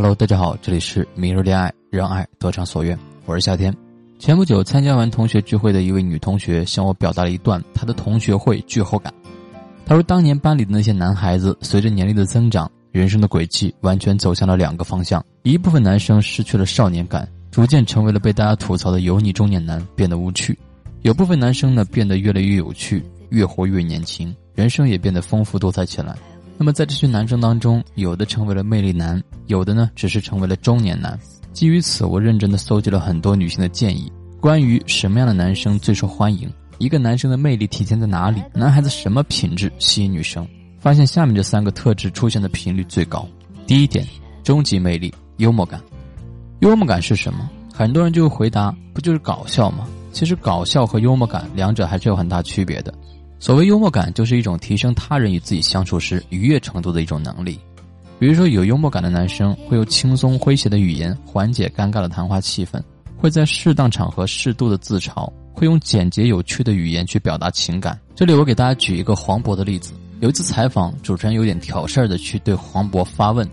Hello，大家好，这里是明日恋爱，让爱得偿所愿，我是夏天。前不久参加完同学聚会的一位女同学向我表达了一段她的同学会剧后感。她说，当年班里的那些男孩子，随着年龄的增长，人生的轨迹完全走向了两个方向。一部分男生失去了少年感，逐渐成为了被大家吐槽的油腻中年男，变得无趣；有部分男生呢，变得越来越有趣，越活越年轻，人生也变得丰富多彩起来。那么在这群男生当中，有的成为了魅力男，有的呢只是成为了中年男。基于此，我认真的搜集了很多女性的建议，关于什么样的男生最受欢迎，一个男生的魅力体现在哪里，男孩子什么品质吸引女生，发现下面这三个特质出现的频率最高。第一点，终极魅力，幽默感。幽默感是什么？很多人就会回答，不就是搞笑吗？其实搞笑和幽默感两者还是有很大区别的。所谓幽默感，就是一种提升他人与自己相处时愉悦程度的一种能力。比如说，有幽默感的男生会用轻松诙谐的语言缓解尴尬的谈话气氛，会在适当场合适度的自嘲，会用简洁有趣的语言去表达情感。这里我给大家举一个黄渤的例子。有一次采访，主持人有点挑事儿的去对黄渤发问：“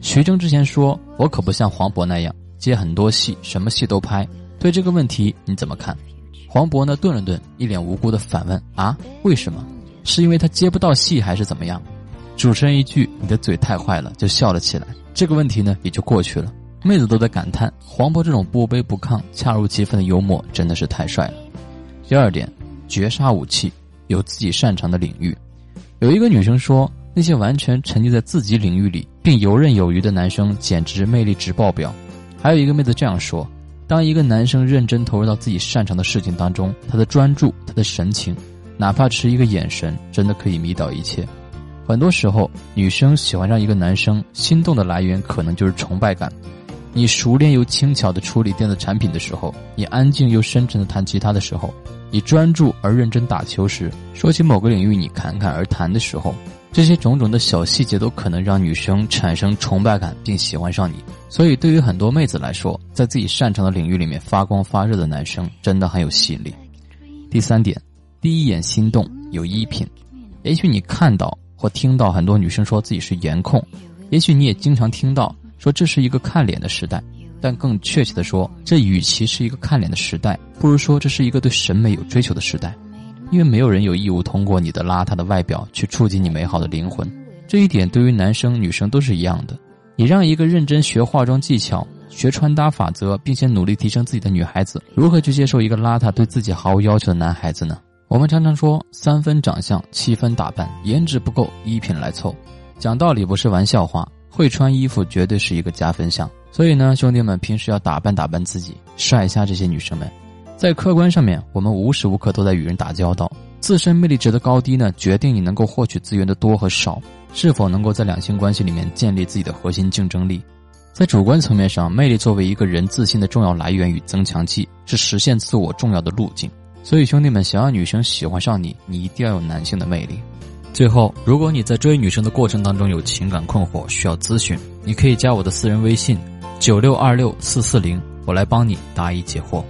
徐峥之前说我可不像黄渤那样接很多戏，什么戏都拍，对这个问题你怎么看？”黄渤呢顿了顿，一脸无辜的反问：“啊，为什么？是因为他接不到戏，还是怎么样？”主持人一句“你的嘴太坏了”，就笑了起来。这个问题呢也就过去了。妹子都在感叹黄渤这种不卑不亢、恰如其分的幽默真的是太帅了。第二点，绝杀武器，有自己擅长的领域。有一个女生说，那些完全沉浸在自己领域里并游刃有余的男生简直魅力值爆表。还有一个妹子这样说。当一个男生认真投入到自己擅长的事情当中，他的专注，他的神情，哪怕持一个眼神，真的可以迷倒一切。很多时候，女生喜欢上一个男生，心动的来源可能就是崇拜感。你熟练又轻巧地处理电子产品的时候，你安静又深沉地弹吉他的时候，你专注而认真打球时，说起某个领域你侃侃而谈的时候。这些种种的小细节都可能让女生产生崇拜感，并喜欢上你。所以，对于很多妹子来说，在自己擅长的领域里面发光发热的男生，真的很有吸引力。第三点，第一眼心动，有衣品。也许你看到或听到很多女生说自己是颜控，也许你也经常听到说这是一个看脸的时代。但更确切的说，这与其是一个看脸的时代，不如说这是一个对审美有追求的时代。因为没有人有义务通过你的邋遢的外表去触及你美好的灵魂，这一点对于男生女生都是一样的。你让一个认真学化妆技巧、学穿搭法则，并且努力提升自己的女孩子，如何去接受一个邋遢、对自己毫无要求的男孩子呢？我们常常说三分长相，七分打扮，颜值不够，衣品来凑。讲道理不是玩笑话，会穿衣服绝对是一个加分项。所以呢，兄弟们平时要打扮打扮自己，帅一下这些女生们。在客观上面，我们无时无刻都在与人打交道。自身魅力值的高低呢，决定你能够获取资源的多和少，是否能够在两性关系里面建立自己的核心竞争力。在主观层面上，魅力作为一个人自信的重要来源与增强剂，是实现自我重要的路径。所以，兄弟们，想要女生喜欢上你，你一定要有男性的魅力。最后，如果你在追女生的过程当中有情感困惑需要咨询，你可以加我的私人微信：九六二六四四零，我来帮你答疑解惑。